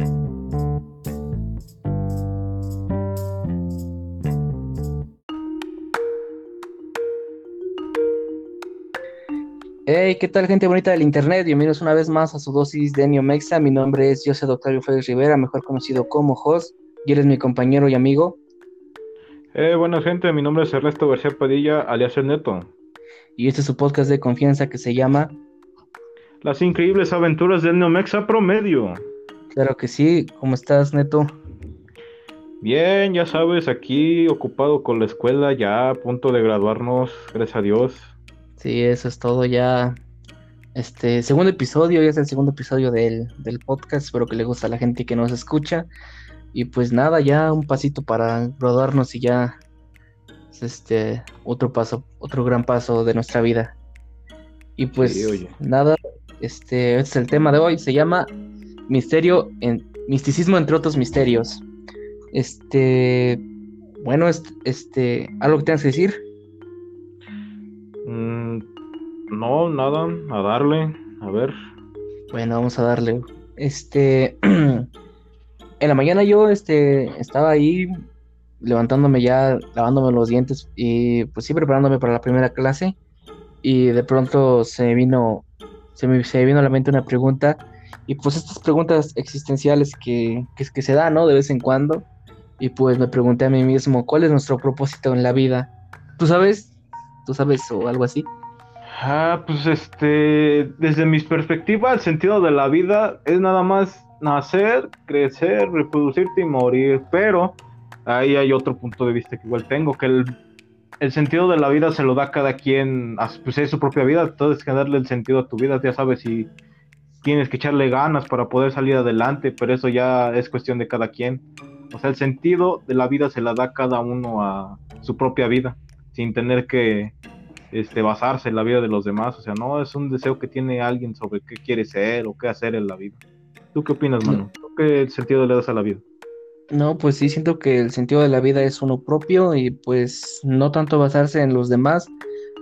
Hey, ¿qué tal gente bonita del internet? Bienvenidos una vez más a su dosis de Neomexa. Mi nombre es José Doctor Félix Rivera, mejor conocido como Jos, y eres mi compañero y amigo. Eh, buena gente, mi nombre es Ernesto García Padilla, alias El Neto. Y este es su podcast de confianza que se llama Las increíbles aventuras del Neomexa Promedio. Claro que sí, ¿cómo estás, Neto? Bien, ya sabes, aquí ocupado con la escuela, ya a punto de graduarnos, gracias a Dios. Sí, eso es todo ya. Este segundo episodio, ya es el segundo episodio del, del podcast. Espero que le guste a la gente que nos escucha. Y pues nada, ya un pasito para graduarnos y ya es este otro paso, otro gran paso de nuestra vida. Y pues nada, este, este es el tema de hoy, se llama misterio en misticismo entre otros misterios. Este, bueno, este, algo que tengas que decir. Mm, no, nada, a darle, a ver. Bueno, vamos a darle. Este, en la mañana yo este, estaba ahí levantándome ya, lavándome los dientes y pues sí preparándome para la primera clase y de pronto se vino, se me, se vino a la mente una pregunta y pues estas preguntas existenciales que, que, se dan, ¿no? De vez en cuando y pues me pregunté a mí mismo, ¿cuál es nuestro propósito en la vida? ¿Tú sabes? ¿Tú sabes o algo así? Ah, pues este, desde mi perspectiva, el sentido de la vida es nada más nacer, crecer, reproducirte y morir, pero ahí hay otro punto de vista que igual tengo, que el, sentido de la vida se lo da cada quien, pues es su propia vida, entonces que darle el sentido a tu vida, ya sabes si tienes que echarle ganas para poder salir adelante, pero eso ya es cuestión de cada quien. O sea, el sentido de la vida se la da cada uno a su propia vida, sin tener que este, basarse en la vida de los demás. O sea, no es un deseo que tiene alguien sobre qué quiere ser o qué hacer en la vida. ¿Tú qué opinas, mano? ¿Qué sentido le das a la vida? No, pues sí, siento que el sentido de la vida es uno propio y pues no tanto basarse en los demás,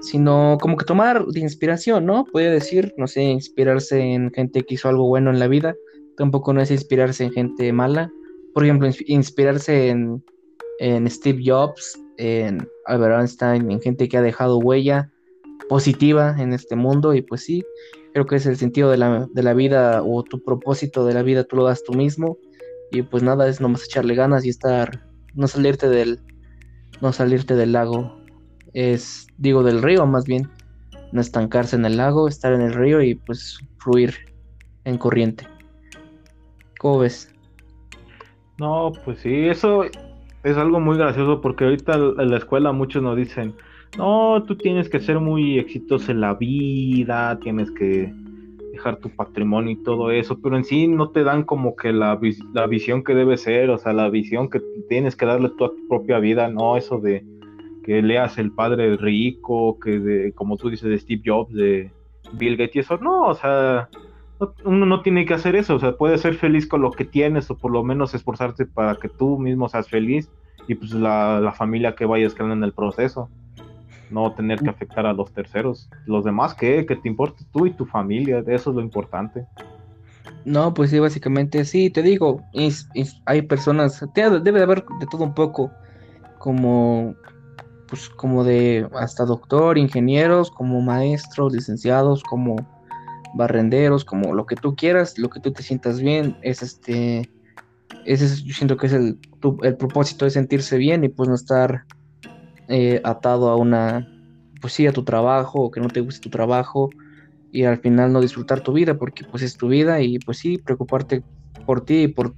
sino como que tomar de inspiración, ¿no? Puede decir, no sé, inspirarse en gente que hizo algo bueno en la vida, tampoco no es inspirarse en gente mala. Por ejemplo, inspirarse en, en Steve Jobs, en Albert Einstein, en gente que ha dejado huella positiva en este mundo y pues sí, creo que es el sentido de la, de la vida o tu propósito de la vida, tú lo das tú mismo y pues nada, es nomás echarle ganas y estar, no salirte del, no salirte del lago, es, digo, del río más bien, no estancarse en el lago, estar en el río y pues fluir en corriente. ¿Cómo ves? No, pues sí, eso es algo muy gracioso porque ahorita en la escuela muchos nos dicen, no, tú tienes que ser muy exitoso en la vida, tienes que dejar tu patrimonio y todo eso, pero en sí no te dan como que la, la visión que debe ser, o sea, la visión que tienes que darle tú a tu propia vida, no eso de que leas el padre rico, que de, como tú dices, de Steve Jobs, de Bill Gates y eso, no, o sea, uno no tiene que hacer eso, o sea, puedes ser feliz con lo que tienes o por lo menos esforzarte para que tú mismo seas feliz y pues la, la familia que vayas creando en el proceso no tener que afectar a los terceros. Los demás, ¿qué? Que te importe tú y tu familia, eso es lo importante. No, pues sí, básicamente sí, te digo, hay personas, debe de haber de todo un poco, como, pues como de hasta doctor, ingenieros, como maestros, licenciados, como barrenderos, como lo que tú quieras, lo que tú te sientas bien, es este, ese yo siento que es el, el propósito de sentirse bien y pues no estar eh, atado a una, pues sí, a tu trabajo o que no te guste tu trabajo y al final no disfrutar tu vida porque pues es tu vida y pues sí, preocuparte por ti y por,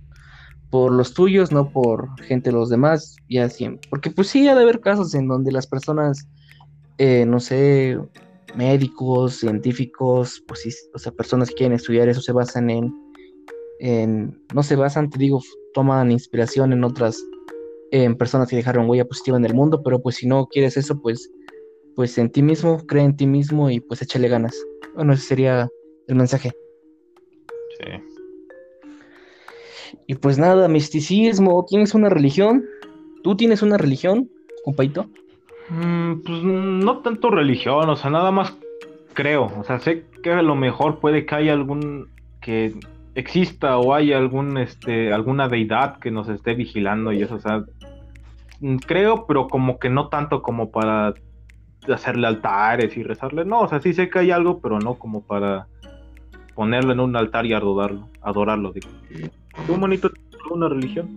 por los tuyos, no por gente de los demás, y así, porque pues sí, ha de haber casos en donde las personas, eh, no sé, médicos, científicos, pues sí, o sea, personas que quieren estudiar eso se basan en, en no se basan, te digo, toman inspiración en otras en personas que dejaron huella positiva en el mundo, pero pues si no quieres eso, pues, pues en ti mismo, cree en ti mismo y pues échale ganas. Bueno, ese sería el mensaje. Sí. Y pues nada, misticismo, ¿tienes una religión? ¿Tú tienes una religión, compaito? Mm, pues no tanto religión, o sea, nada más creo, o sea, sé que a lo mejor puede que haya algún que exista o hay algún este alguna deidad que nos esté vigilando y eso, o sea, mm, creo, pero como que no tanto como para hacerle altares y rezarle, no, o sea, sí sé que hay algo, pero no como para ponerlo en un altar y adorarlo, adorarlo, digo. ¿Tú, monito, una religión?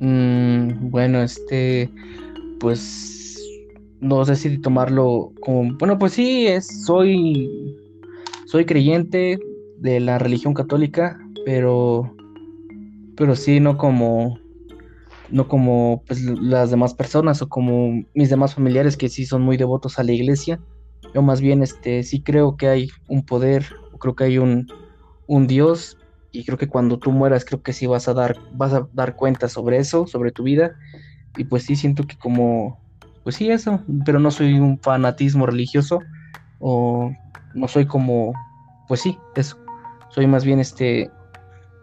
Mm, bueno, este, pues, no sé si tomarlo como, bueno, pues sí, es, soy, soy creyente, de la religión católica, pero, pero sí, no como, no como pues, las demás personas o como mis demás familiares que sí son muy devotos a la iglesia. Yo más bien este, sí creo que hay un poder, creo que hay un, un Dios y creo que cuando tú mueras creo que sí vas a dar, vas a dar cuenta sobre eso, sobre tu vida. Y pues sí siento que como, pues sí eso, pero no soy un fanatismo religioso o no soy como, pues sí, eso soy más bien este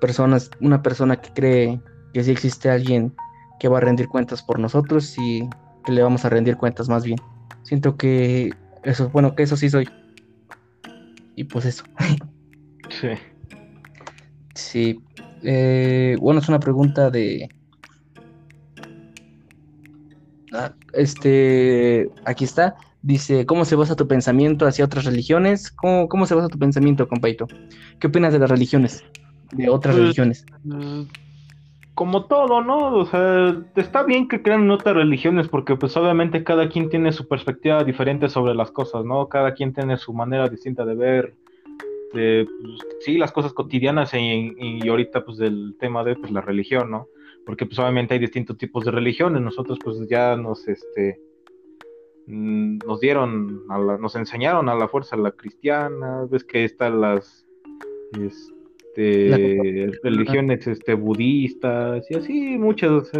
personas, una persona que cree que sí existe alguien que va a rendir cuentas por nosotros y que le vamos a rendir cuentas más bien. Siento que eso, bueno, que eso sí soy. Y pues eso. Sí. Sí. Eh, bueno, es una pregunta de. Ah, este, aquí está. Dice, ¿cómo se basa tu pensamiento hacia otras religiones? ¿Cómo, cómo se basa tu pensamiento, compaito? ¿Qué opinas de las religiones? De otras pues, religiones. Mm, como todo, ¿no? O sea, está bien que crean otras religiones porque pues obviamente cada quien tiene su perspectiva diferente sobre las cosas, ¿no? Cada quien tiene su manera distinta de ver, de, pues, sí, las cosas cotidianas y, y, ahorita pues del tema de pues la religión, ¿no? Porque pues obviamente hay distintos tipos de religiones, nosotros pues ya nos, este, Mm, nos dieron, a nos enseñaron a la fuerza la cristiana, ves que están las este, religiones este, budistas y así, muchas,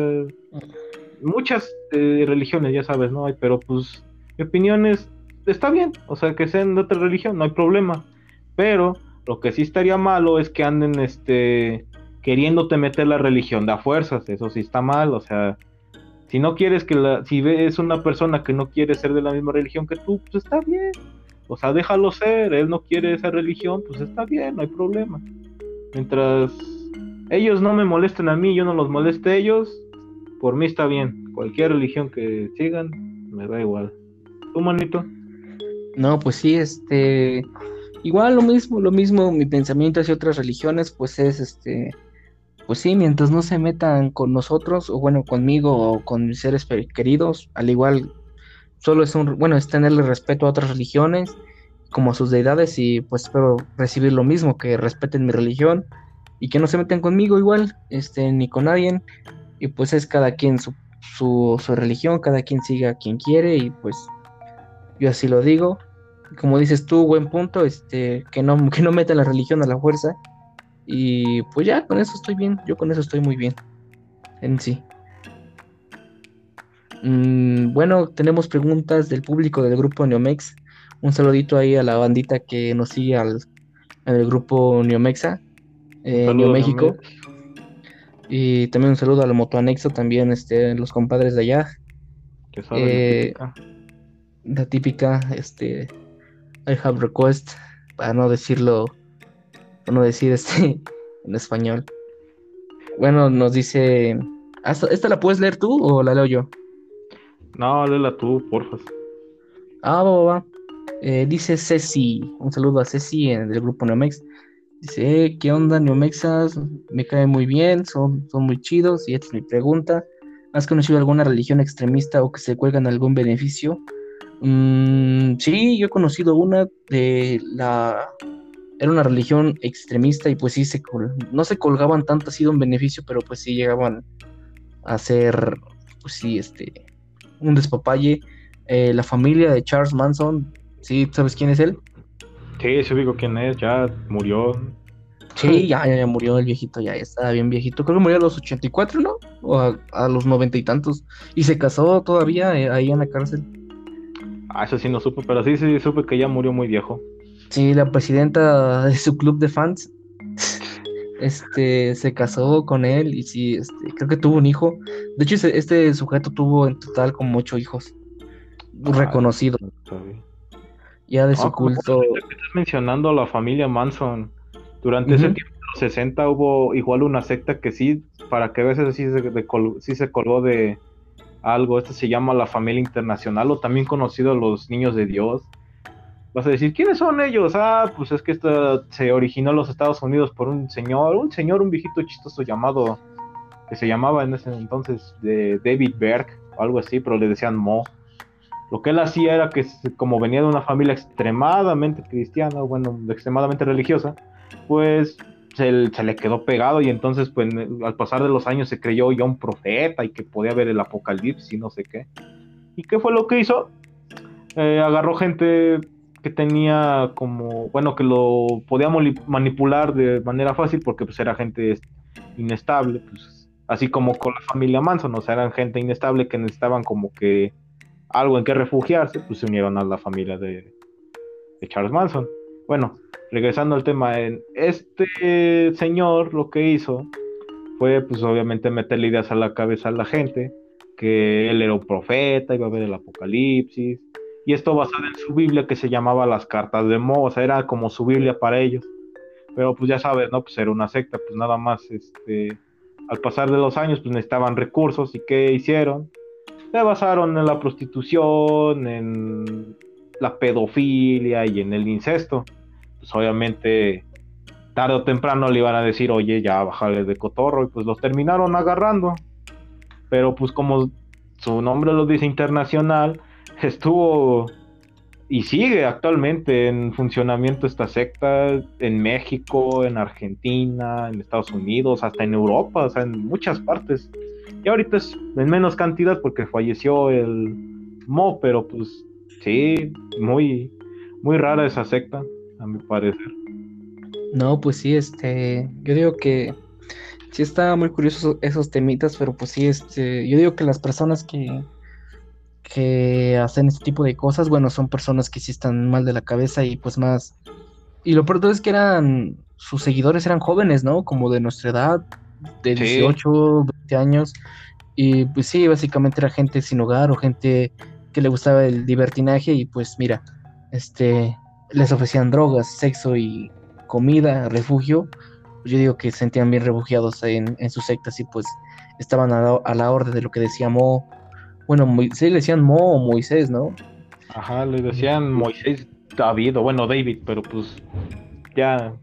muchas eh, religiones, ya sabes, ¿no? hay Pero pues mi opinión es, está bien, o sea, que sean de otra religión, no hay problema, pero lo que sí estaría malo es que anden este, queriéndote meter la religión de a fuerzas, eso sí está mal, o sea si no quieres que la, si ves una persona que no quiere ser de la misma religión que tú, pues está bien. O sea, déjalo ser, él no quiere esa religión, pues está bien, no hay problema. Mientras ellos no me molesten a mí, yo no los moleste a ellos, por mí está bien. Cualquier religión que sigan, me da igual. ¿Tú, manito? No, pues sí, este. Igual lo mismo, lo mismo, mi pensamiento hacia otras religiones, pues es este pues sí, mientras no se metan con nosotros, o bueno, conmigo o con mis seres queridos, al igual, solo es un, bueno, es tenerle respeto a otras religiones, como a sus deidades, y pues espero recibir lo mismo, que respeten mi religión, y que no se metan conmigo igual, este, ni con nadie, y pues es cada quien su, su, su religión, cada quien siga a quien quiere, y pues yo así lo digo, como dices tú, buen punto, este, que no, que no metan la religión a la fuerza, y pues ya, con eso estoy bien. Yo con eso estoy muy bien. En sí. Mm, bueno, tenemos preguntas del público del grupo Neomex. Un saludito ahí a la bandita que nos sigue al, el grupo Neomexa, eh, México. Y también un saludo al Motoanexo, también este, los compadres de allá. Que eh, la, la típica, este, I have request, para no decirlo no decir este en español. Bueno, nos dice. ¿Esta la puedes leer tú o la leo yo? No, léela tú, porfa. Ah, va, va, eh, dice Ceci. Un saludo a Ceci en el grupo Neomex. Dice, eh, ¿qué onda, Neomexas? Me cae muy bien, son, son muy chidos. Y esta es mi pregunta. ¿Has conocido alguna religión extremista o que se cuelgan algún beneficio? Mm, sí, yo he conocido una de la era una religión extremista y pues sí, se no se colgaban tanto, ha sido un beneficio, pero pues sí llegaban a ser, pues sí, este, un despapalle. Eh, la familia de Charles Manson, ¿sí sabes quién es él? Sí, sí digo quién es, ya murió. Sí, ya, ya, murió el viejito, ya, estaba bien viejito. Creo que murió a los 84, ¿no? O a, los noventa y tantos. Y se casó todavía eh, ahí en la cárcel. Ah, eso sí no supe, pero sí, sí supe que ya murió muy viejo. Sí, la presidenta de su club de fans este, se casó con él y sí, este, creo que tuvo un hijo. De hecho, este sujeto tuvo en total como ocho hijos reconocidos. Ya de su culto. Estás mencionando a la familia Manson. Durante ese tiempo los 60 hubo igual una secta que sí, para que a veces sí se, sí se colgó de algo. Este se llama la familia internacional o también conocido los niños de Dios. Vas a decir, ¿quiénes son ellos? Ah, pues es que esto se originó en los Estados Unidos por un señor, un señor, un viejito chistoso llamado, que se llamaba en ese entonces de David Berg, o algo así, pero le decían Mo. Lo que él hacía era que, como venía de una familia extremadamente cristiana, bueno, extremadamente religiosa, pues se, le quedó pegado y entonces, pues, al pasar de los años se creyó ya un profeta y que podía ver el apocalipsis y no sé qué. ¿Y qué fue lo que hizo? Eh, agarró gente que tenía como, bueno, que lo podía manipular de manera fácil porque pues era gente inestable, pues así como con la familia Manson, o sea, eran gente inestable que necesitaban como que algo en que refugiarse, pues se unieron a la familia de, Charles Manson. Bueno, regresando al tema, este señor lo que hizo fue pues obviamente meterle ideas a la cabeza a la gente, que él era un profeta, iba a ver el apocalipsis, y esto basado en su Biblia que se llamaba las cartas de Mo, o sea, era como su Biblia para ellos. Pero pues ya sabes, ¿no? Pues era una secta, pues nada más, este, al pasar de los años, pues necesitaban recursos y ¿qué hicieron? Se basaron en la prostitución, en la pedofilia y en el incesto. Pues obviamente, tarde o temprano le iban a decir, oye, ya bájale de cotorro, y pues los terminaron agarrando. Pero pues como su nombre lo dice internacional, estuvo y sigue actualmente en funcionamiento esta secta en México, en Argentina, en Estados Unidos, hasta en Europa, o sea, en muchas partes. Y ahorita es en menos cantidad porque falleció el Mo, pero pues sí, muy, muy rara esa secta, a mi parecer. No, pues sí, este, yo digo que sí está muy curioso esos temitas, pero pues sí, este, yo digo que las personas que que hacen este tipo de cosas, bueno, son personas que sí están mal de la cabeza y pues más... Y lo peor es que eran, sus seguidores eran jóvenes, ¿no? Como de nuestra edad, de 18, 20 años. Y pues sí, básicamente era gente sin hogar o gente que le gustaba el libertinaje y pues mira, este, les ofrecían drogas, sexo y comida, refugio. Pues yo digo que se sentían bien refugiados en, en sus sectas y pues estaban a la, a la orden de lo que decía Mo bueno, sí le decían Mo o Moisés, ¿no? Ajá, le decían Moisés David, o bueno, David, pero pues ya.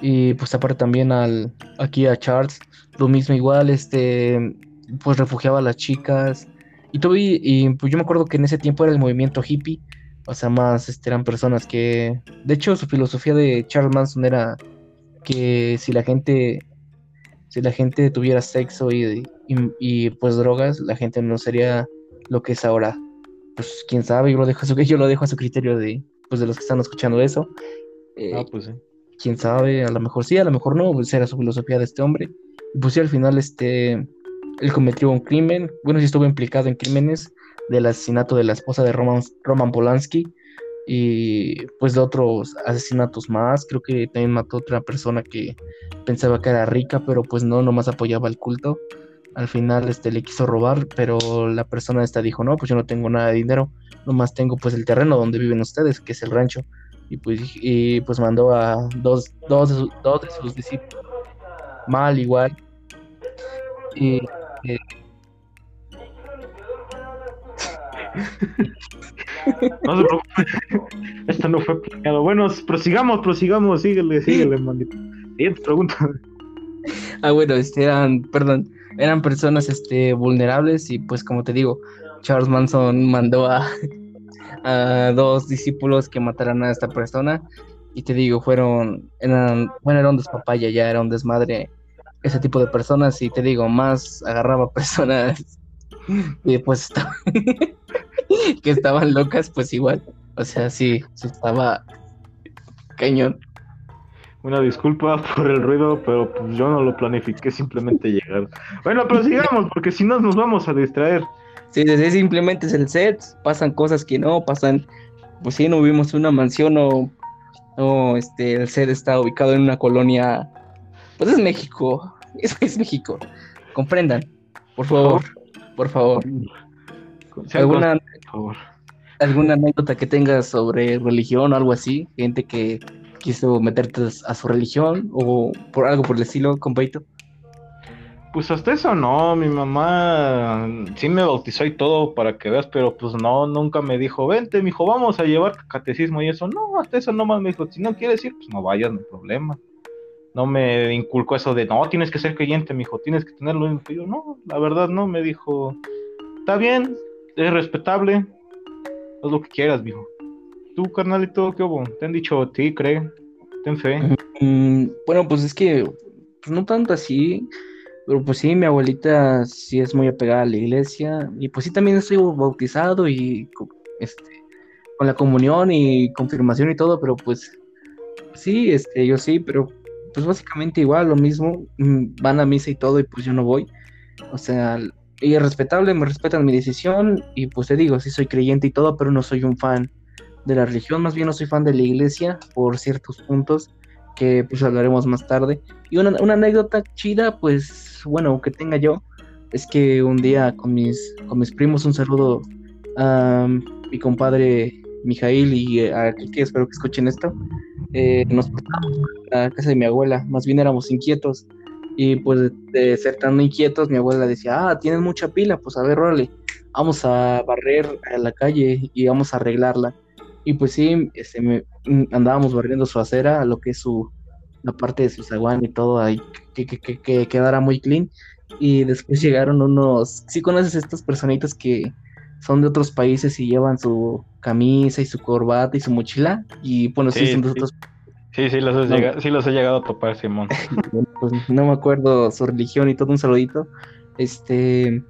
Y pues aparte también al aquí a Charles, lo mismo igual, este, pues refugiaba a las chicas. Y tuve, y pues yo me acuerdo que en ese tiempo era el movimiento hippie, o sea, más este, eran personas que, de hecho, su filosofía de Charles Manson era que si la gente si la gente tuviera sexo y, y, pues drogas, la gente no sería lo que es ahora. Pues quién sabe, yo lo dejo a su, yo lo dejo a su criterio de, pues, de los que están escuchando eso. Eh, ah, pues sí. Quién sabe, a lo mejor sí, a lo mejor no, pues era su filosofía de este hombre. Y pues sí, al final este, él cometió un crimen, bueno, sí estuvo implicado en crímenes del asesinato de la esposa de Roman, Roman Polanski y pues de otros asesinatos más. Creo que también mató a otra persona que pensaba que era rica, pero pues no, nomás apoyaba el culto. Al final este, le quiso robar, pero la persona esta dijo, no, pues yo no tengo nada de dinero, nomás tengo pues el terreno donde viven ustedes, que es el rancho. Y pues, y, pues mandó a dos, dos, de, dos de sus discípulos, mal igual. Y, eh, No se preocupe. Esto no fue planeado. Bueno, prosigamos, prosigamos. Síguele, síguele, maldito. Siguiente pregunta. Ah, bueno, este eran, perdón, eran personas este, vulnerables y pues como te digo, Charles Manson mandó a, a dos discípulos que mataran a esta persona y te digo, fueron, eran, bueno, era un despapaya, ya era un desmadre ese tipo de personas y te digo, más agarraba personas y pues estaba que estaban locas, pues igual. O sea, sí, estaba cañón. Una disculpa por el ruido, pero pues yo no lo planifiqué, simplemente llegar. Bueno, pero sigamos, porque si no nos vamos a distraer. Sí, desde simplemente es el set, pasan cosas que no, pasan, pues sí, no vimos una mansión o, o este, el set está ubicado en una colonia, pues es México, es, es México, comprendan, por favor, por favor. ¿Alguna, ¿Alguna anécdota que tengas sobre religión o algo así? Gente que quiso meterte a su religión o por algo por el estilo, compaito? Pues hasta eso no, mi mamá sí me bautizó y todo para que veas, pero pues no, nunca me dijo, vente, mijo, vamos a llevar catecismo y eso. No, hasta eso nomás me dijo, si no quieres ir, pues no vayas, no hay problema. No me inculcó eso de, no, tienes que ser creyente, mijo, tienes que tenerlo. Y yo, no, la verdad no, me dijo, está bien, es respetable, haz lo que quieras, mijo. Tú, carnalito, ¿qué hubo? Te han dicho, ti, cree, ten fe. Mm, bueno, pues es que, pues no tanto así pero pues sí, mi abuelita sí es muy apegada a la iglesia y pues sí también estoy bautizado y este, con la comunión y confirmación y todo, pero pues sí, este, yo sí, pero pues básicamente igual, lo mismo, mm, van a misa y todo y pues yo no voy. O sea, y es respetable, me respetan mi decisión y pues te digo, sí soy creyente y todo, pero no soy un fan de la religión, más bien no soy fan de la iglesia por ciertos puntos que pues hablaremos más tarde. Y una, una anécdota chida, pues bueno, que tenga yo, es que un día con mis, con mis primos, un saludo a mi compadre Mijail y a Kiki, espero que escuchen esto, eh, nos portamos a la casa de mi abuela, más bien éramos inquietos, y pues de, ser tan inquietos, mi abuela decía, ah, tienes mucha pila, pues a ver, órale, vamos a barrer a la calle y vamos a arreglarla. Y pues sí, este, me, andábamos barriendo su acera, lo que es su, la parte de su zaguán y todo ahí, que, que, que, quedara muy clean. Y después llegaron unos, si conoces estas personitas que son de otros países y llevan su camisa y su corbata y su mochila? Y bueno, sí, son de otros Sí, sí los, he llegado, sí los he llegado a topar, Simón. pues no me acuerdo su religión y todo, un saludito. Este,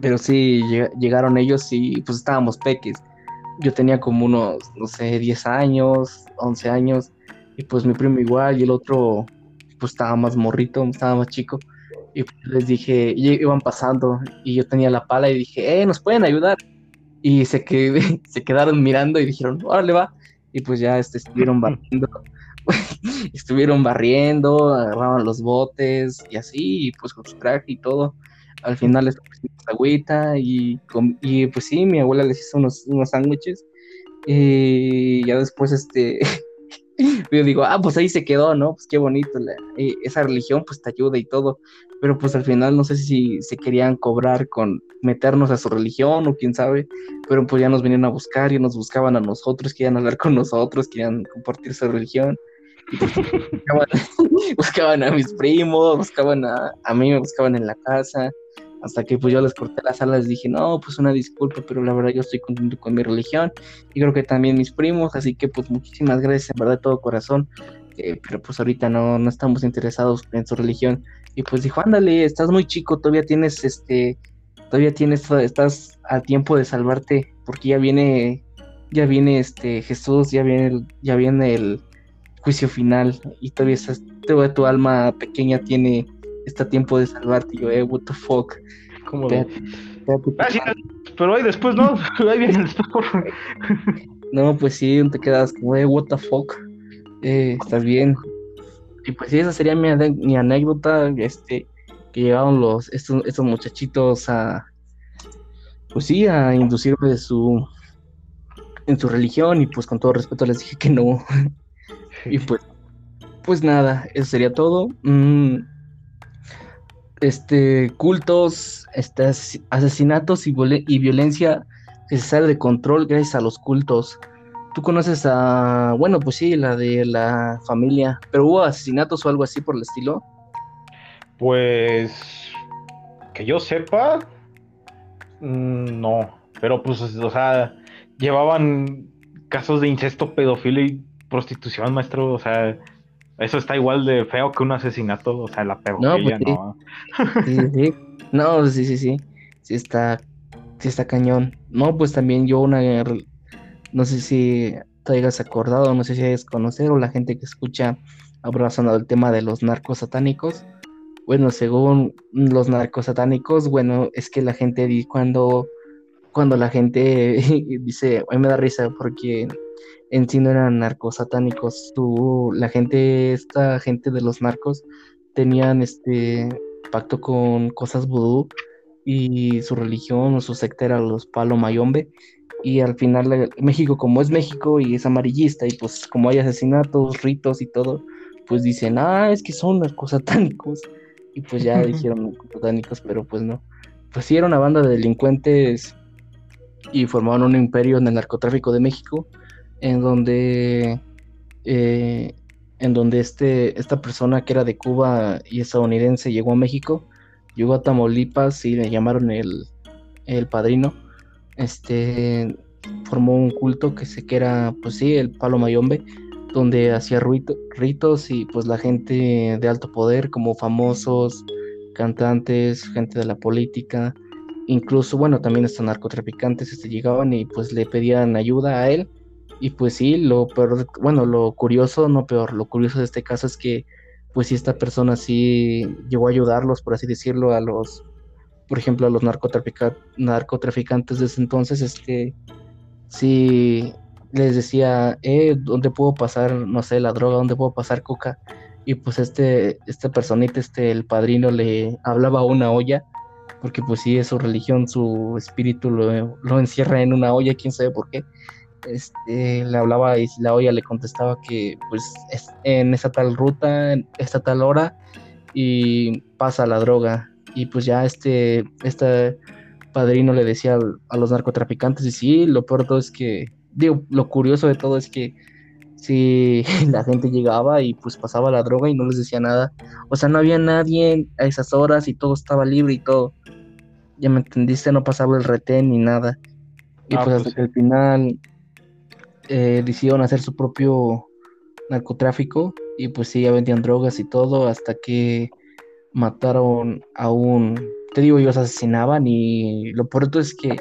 pero sí, llegaron ellos y pues estábamos peques. Yo tenía como unos, no sé, 10 años, 11 años. Y pues mi primo igual y el otro pues estaba más morrito, estaba más chico. Y pues les dije, y iban pasando y yo tenía la pala y dije, eh, nos pueden ayudar. Y se, que, se quedaron mirando y dijeron, órale va. Y pues ya este, estuvieron barriendo, estuvieron barriendo, agarraban los botes y así, y pues con su traje y todo. Al final les pusimos agüita y, y pues sí, mi abuela les hizo unos, unos sándwiches. Y ya después, este, yo digo, ah, pues ahí se quedó, ¿no? Pues qué bonito, eh, esa religión pues te ayuda y todo, pero pues al final no sé si se querían cobrar con meternos a su religión o quién sabe, pero pues ya nos venían a buscar y nos buscaban a nosotros, querían hablar con nosotros, querían compartir su religión. Pues, buscaban, a mis primos, buscaban a, a mí, me buscaban en la casa, hasta que pues yo les corté las alas, dije, no, pues una disculpa, pero la verdad yo estoy contento con mi religión y creo que también mis primos, así que pues muchísimas gracias, en verdad, de todo corazón, eh, pero pues ahorita no, no estamos interesados en su religión. Y pues dijo, ándale, estás muy chico, todavía tienes, este, todavía tienes, estás a tiempo de salvarte, porque ya viene, ya viene, este, Jesús, ya viene, ya viene el juicio final y todavía, estás, todavía tu alma pequeña tiene está tiempo de salvarte. yo, eh, what the fuck. Como de... pero ahí después no, ahí viene el No, pues sí, te quedas como, eh, what the fuck. Eh, estás bien. Y pues sí, esa sería mi, anécdota, este, que llevaron los, estos, estos muchachitos a, pues sí, a inducirme de su, en su religión y pues con todo respeto les dije que no. y pues, pues nada, eso sería todo. Mm, este, cultos, este, asesinatos y, violencia que sale de control gracias a los cultos. Tú conoces a, bueno, pues sí, la de la familia, pero hubo asesinatos o algo así por el estilo. Pues que yo sepa, mm, no, pero pues, o sea, llevaban casos de incesto, pedofilia y prostitución, maestro, o sea, eso está igual de feo que un asesinato, o sea, la pedofilia, ¿no? Pues sí. sí, sí, No, sí, sí, sí. Sí está, sí está cañón. No, pues también yo una, no sé si te hayas acordado, no sé si hayas conocido, o la gente que escucha habrá sonado el tema de los narcos satánicos. Bueno, según los narcos satánicos, bueno, es que la gente cuando, cuando la gente dice, a me da risa porque en sí no eran narcos satánicos. la gente, esta gente de los narcos tenían este pacto con cosas vudú y su religión o su secta era los Palo Mayombe. Y al final México, como es México y es amarillista, y pues como hay asesinatos, ritos y todo, pues dicen, ah, es que son narcosatánicos. Y pues ya dijeron narcosatánicos, pero pues no. Pues sí, era una banda de delincuentes y formaron un imperio en el narcotráfico de México, en donde, eh, en donde este, esta persona que era de Cuba y estadounidense llegó a México llegó a Tamaulipas y le llamaron el, el padrino. Este formó un culto que sé que era, pues sí, el Palo Mayombe, donde hacía ritos y pues la gente de alto poder, como famosos, cantantes, gente de la política, incluso, bueno, también estos narcotraficantes este, llegaban y pues le pedían ayuda a él. Y pues sí, lo peor, bueno, lo curioso, no peor, lo curioso de este caso es que pues si esta persona sí llegó a ayudarlos, por así decirlo, a los, por ejemplo, a los narcotraficantes de ese entonces, este, sí les decía, eh, ¿dónde puedo pasar, no sé, la droga, dónde puedo pasar coca? Y pues este, este personita, este, el padrino le hablaba a una olla, porque pues sí, es su religión, su espíritu lo, lo encierra en una olla, quién sabe por qué este, le hablaba y la olla le contestaba que pues es en esa tal ruta, en esta tal hora y pasa la droga. Y pues ya este, este padrino le decía a los narcotraficantes y sí, lo peor de todo es que, digo, lo curioso de todo es que si la gente llegaba y pues pasaba la droga y no les decía nada. O sea, no había nadie a esas horas y todo estaba libre y todo. Ya me entendiste, no pasaba el retén ni nada. Y ah, pues, hasta pues que al final eh, decidieron hacer su propio narcotráfico y pues sí, ya vendían drogas y todo hasta que mataron a un, te digo, ellos asesinaban y lo pronto es que,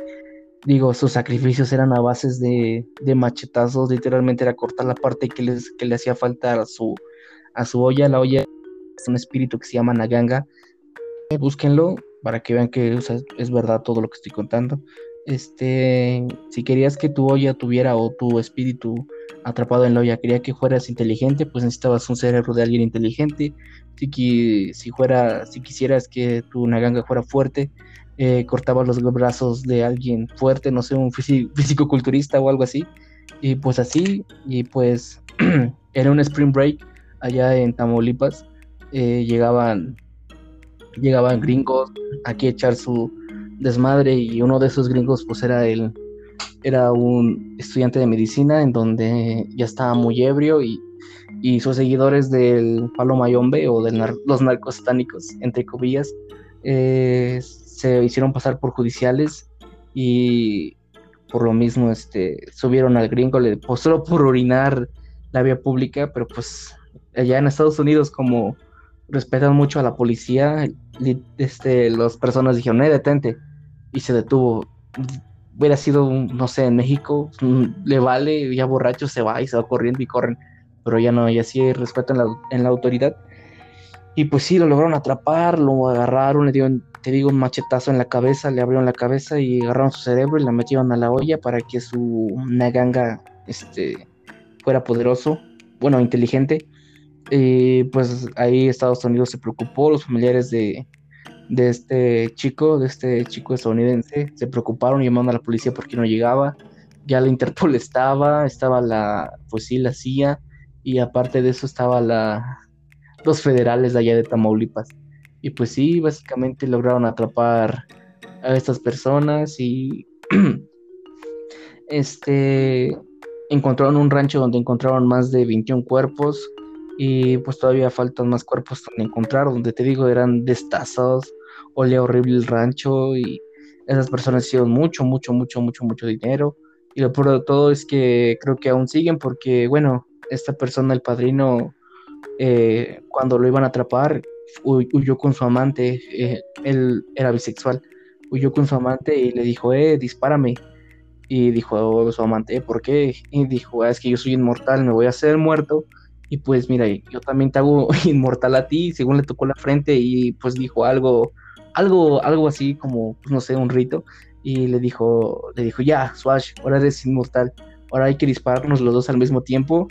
digo, sus sacrificios eran a bases de, de machetazos, literalmente era cortar la parte que, les, que le hacía falta a su, a su olla, la olla es un espíritu que se llama Naganga, búsquenlo para que vean que es verdad todo lo que estoy contando este, si querías que tu olla tuviera o tu espíritu atrapado en la olla, quería que fueras inteligente, pues necesitabas un cerebro de alguien inteligente. Si, si, fuera, si quisieras que tu naganga fuera fuerte, eh, cortabas los brazos de alguien fuerte, no sé, un físico-culturista o algo así. Y pues así, y pues era un spring break allá en Tamaulipas. Eh, llegaban, llegaban gringos aquí a echar su, desmadre y uno de esos gringos pues era el era un estudiante de medicina en donde ya estaba muy ebrio y, y sus seguidores del palo mayombe o de los narcos satánicos entre comillas eh, se hicieron pasar por judiciales y por lo mismo este subieron al gringo le pues, solo por orinar la vía pública pero pues allá en Estados Unidos como respetan mucho a la policía este las personas dijeron eh detente y se detuvo. Hubiera sido, no sé, en México, mm, le vale, ya borracho se va y se va corriendo y corren, pero ya no, ya sí hay respeto en la, en la autoridad. Y pues sí, lo lograron atrapar, lo agarraron, le dieron, te digo, un machetazo en la cabeza, le abrieron la cabeza y agarraron su cerebro y la metieron a la olla para que su Naganga este, fuera poderoso, bueno, inteligente. Y pues ahí Estados Unidos se preocupó, los familiares de, de este chico, de este chico estadounidense. Se preocuparon y llamaron a la policía porque no llegaba. Ya la Interpol estaba, estaba la, pues sí, la CIA, y aparte de eso estaba la, los federales de allá de Tamaulipas. Y pues sí, básicamente lograron atrapar a estas personas y este encontraron un rancho donde encontraron más de 21 cuerpos y pues todavía faltan más cuerpos donde encontrar, donde te digo eran destazos, olía horrible el rancho y esas personas hicieron mucho, mucho, mucho, mucho, mucho dinero. Y lo peor de todo es que creo que aún siguen porque, bueno, esta persona, el padrino, eh, cuando lo iban a atrapar, huyó con su amante, eh, él era bisexual, huyó con su amante y le dijo, eh, dispárame. Y dijo oh, su amante, ¿por qué? Y dijo, ah, es que yo soy inmortal, me voy a hacer muerto. Y pues mira, yo también te hago inmortal a ti, según le tocó la frente y pues dijo algo algo, algo así como, pues, no sé, un rito, y le dijo, le dijo, ya, Swash, ahora eres inmortal, ahora hay que dispararnos los dos al mismo tiempo,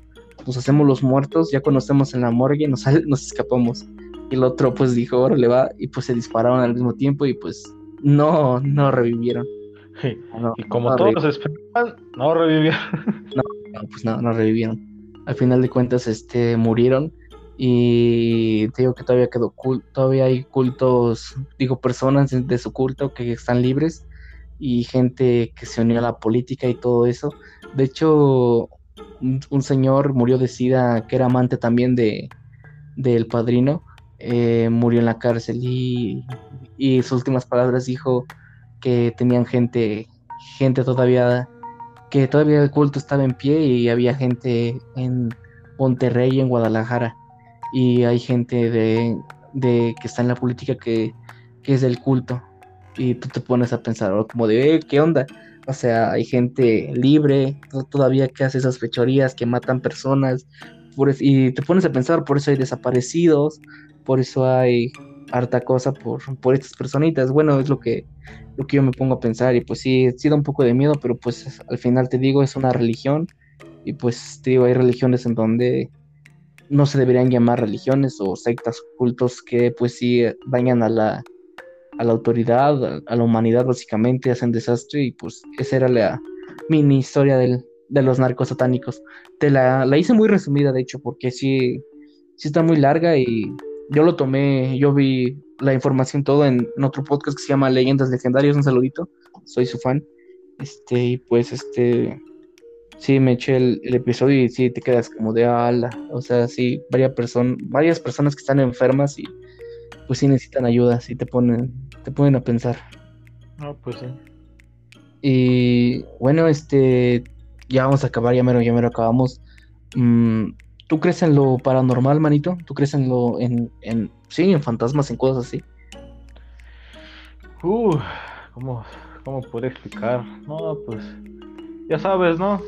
nos hacemos los muertos, ya cuando estemos en la morgue nos, nos escapamos. Y el otro pues dijo, ahora le va, y pues se dispararon al mismo tiempo y pues no, no revivieron. y como todos esperaban, no revivieron. No, pues no, no revivieron. Al final de cuentas, este, murieron. Y digo que todavía quedó culto, todavía hay cultos, digo, personas de su culto que están libres y gente que se unió a la política y todo eso. De hecho, un, señor murió de sida que era amante también de del padrino, eh, murió en la cárcel y, y sus últimas palabras dijo que tenían gente, gente todavía, que todavía el culto estaba en pie y había gente en Monterrey y en Guadalajara y hay gente de, de que está en la política que, que es del culto y tú te pones a pensar como de, eh, ¿qué onda? O sea, hay gente libre todavía que hace esas fechorías, que matan personas, y te pones a pensar, por eso hay desaparecidos, por eso hay harta cosa por, por estas personitas. Bueno, es lo que, lo que yo me pongo a pensar y pues sí, sí da un poco de miedo, pero pues al final te digo, es una religión y pues te digo, hay religiones en donde no se deberían llamar religiones o sectas cultos que pues sí dañan a la, a la autoridad, a, la humanidad básicamente, hacen desastre y pues esa era la mini historia del, de los narcos satánicos. Te la, la hice muy resumida, de hecho, porque sí, sí está muy larga y yo lo tomé, yo vi la información todo en, otro podcast que se llama Leyendas Legendarias, un saludito, soy su fan. Este, y pues este, sí, me eché el, episodio y sí te quedas como de ala, o sea, sí, varias, personas varias personas que están enfermas y pues sí necesitan ayuda, sí te ponen, te ponen a pensar. No, pues sí. Y bueno, este, ya vamos a acabar, ya mero, ya mero acabamos. Mm, ¿Tú crees en lo paranormal, manito? ¿Tú crees en lo, en, en sí, en fantasmas, en cosas así? Uh, ¿cómo, ¿cómo puedo explicar? No, pues, ya sabes, ¿no?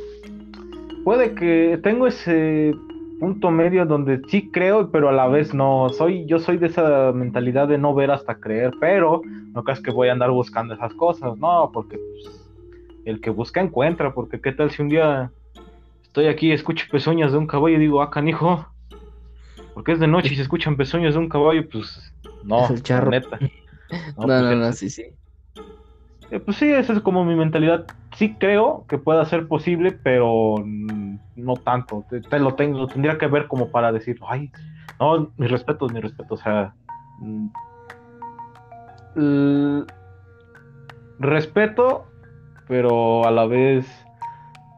Puede que tengo ese punto medio donde sí creo, pero a la vez no. Soy, yo soy de esa mentalidad de no ver hasta creer, pero no creas que voy a andar buscando esas cosas, no, porque pues, el que busca encuentra, porque qué tal si un día estoy aquí y escucho pezuñas de un caballo y digo, ah, canijo, porque es de noche y se escuchan pezuñas de un caballo, pues no, es el neta. No, no, pues, no, sí, sí. Eh, pues sí, esa es como mi mentalidad. Sí creo que pueda ser posible, pero no tanto. Te, lo tengo, tendría que ver como para decir, ay, no, mi respeto, mi respeto, o sea, mm, respeto, pero a la vez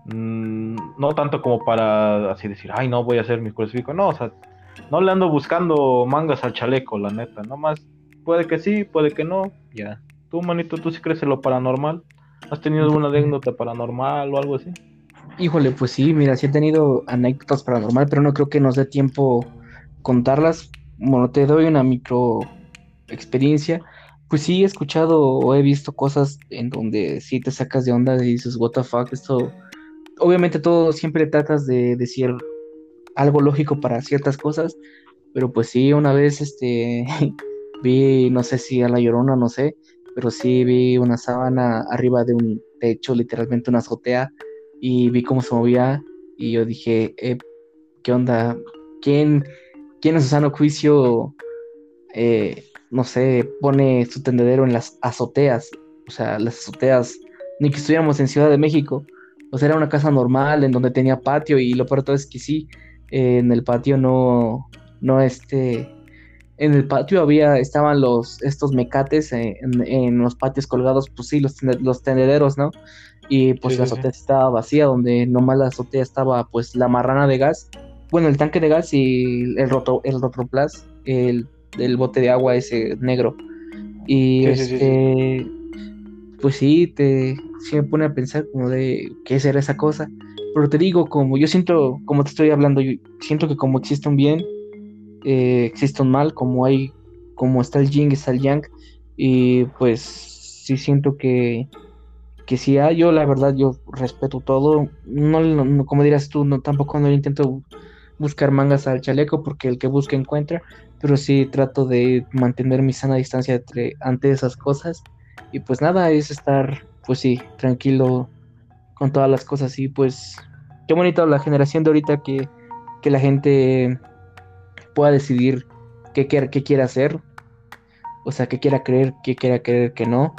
mm, no tanto como para así decir, ay, no voy a hacer mi crucifijo, no, o sea, no le ando buscando mangas al chaleco, la neta, nomás puede que sí, puede que no, ya. Tú, manito, tú sí crees en lo paranormal. ¿Has tenido alguna anécdota paranormal o algo así? Híjole, pues sí, mira, sí he tenido anécdotas paranormal, pero no creo que nos dé tiempo contarlas. Bueno, te doy una micro experiencia. Pues sí, he escuchado o he visto cosas en donde sí te sacas de onda y dices, what the fuck, esto. Obviamente todo siempre tratas de decir algo lógico para ciertas cosas, pero pues sí, una vez este vi, no sé si a la llorona, no sé, pero sí vi una sábana arriba de un techo, literalmente una azotea, y vi cómo se movía y yo dije, eh, ¿qué onda? ¿Quién, quién en su sano juicio, eh, no sé, pone su tendedero en las azoteas? O sea, las azoteas, ni que estuviéramos en Ciudad de México. Sea, era una casa normal en donde tenía patio y lo peor todo es que sí, en el patio no, no este, en el patio había, estaban los, estos mecates en, los patios colgados, pues sí, los, los tendederos, ¿no? Y pues la azotea estaba vacía, donde nomás la azotea estaba pues la marrana de gas, bueno, el tanque de gas y el roto, el rotoplas, el, el bote de agua ese negro. Y este, pues sí, te, sí me pone a pensar como de qué será esa cosa. Pero te digo, como yo siento, como te estoy hablando, yo siento que como existe un bien, eh, existe un mal, como hay, como está el yin, está el yang, y pues sí siento que, que si hay, yo la verdad, yo respeto todo, no, como dirás tú, no, tampoco no intento buscar mangas al chaleco, porque el que busca encuentra, pero sí trato de mantener mi sana distancia entre, ante esas cosas, y pues nada, es estar, pues sí, tranquilo con todas las cosas, y pues qué bonito la generación de ahorita que, que la gente pueda decidir qué, qué, quiere hacer. O sea, que quiera creer, que quiera creer que no.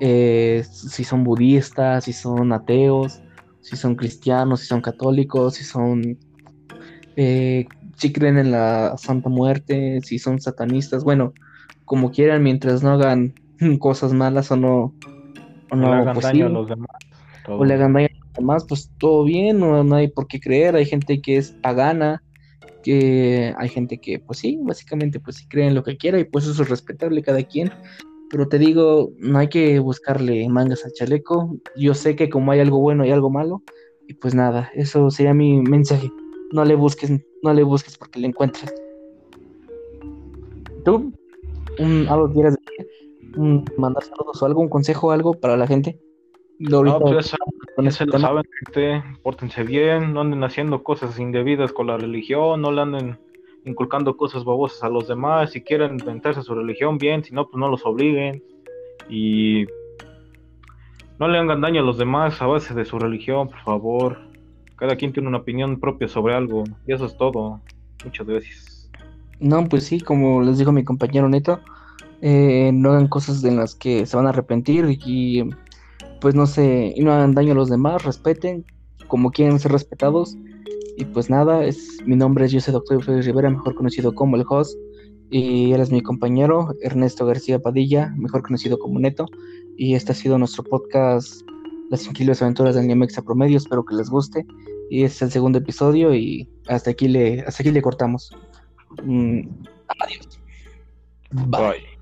Eh, si son budistas, si son ateos, si son cristianos, si son católicos, si son... Eh, si creen en la Santa Muerte, si son satanistas, bueno, como quieran, mientras no hagan cosas malas o no... O no, le hagan pues daño a los demás. O le hagan daño a los demás, pues todo bien, no, no hay por qué creer, hay gente que es pagana, que hay gente que, pues sí, básicamente, pues sí creen lo que quiera y pues eso es respetable cada quien. Pero te digo, no hay que buscarle mangas al chaleco. Yo sé que como hay algo bueno y algo malo, y pues nada, eso sería mi mensaje. No le busques, no le busques porque le encuentras. ¿Tú? ¿Algo quieras decir? ¿Mandar saludos o algo? ¿Un consejo algo para la gente? No, pues ya, se lo saben, gente, pórtense bien, no anden haciendo cosas indebidas con la religión, no le anden inculcando cosas babosas a los demás, si quieren inventarse su religión, bien, si no, pues no los obliguen, y no le hagan daño a los demás a base de su religión, por favor, cada quien tiene una opinión propia sobre algo, y eso es todo, muchas gracias. No, pues sí, como les dijo mi compañero Neto, eh, no hagan cosas en las que se van a arrepentir y pues no sé, y no hagan daño a los demás, respeten como quieren ser respetados. Y pues nada, es, mi nombre es José Doctor Félix Rivera, mejor conocido como el host. Y él es mi compañero, Ernesto García Padilla, mejor conocido como Neto. Y este ha sido nuestro podcast, Las increíbles aventuras del Niamexa Promedio. Espero que les guste. Y este es el segundo episodio y hasta aquí le, hasta aquí le cortamos. Mm, adiós. Bye.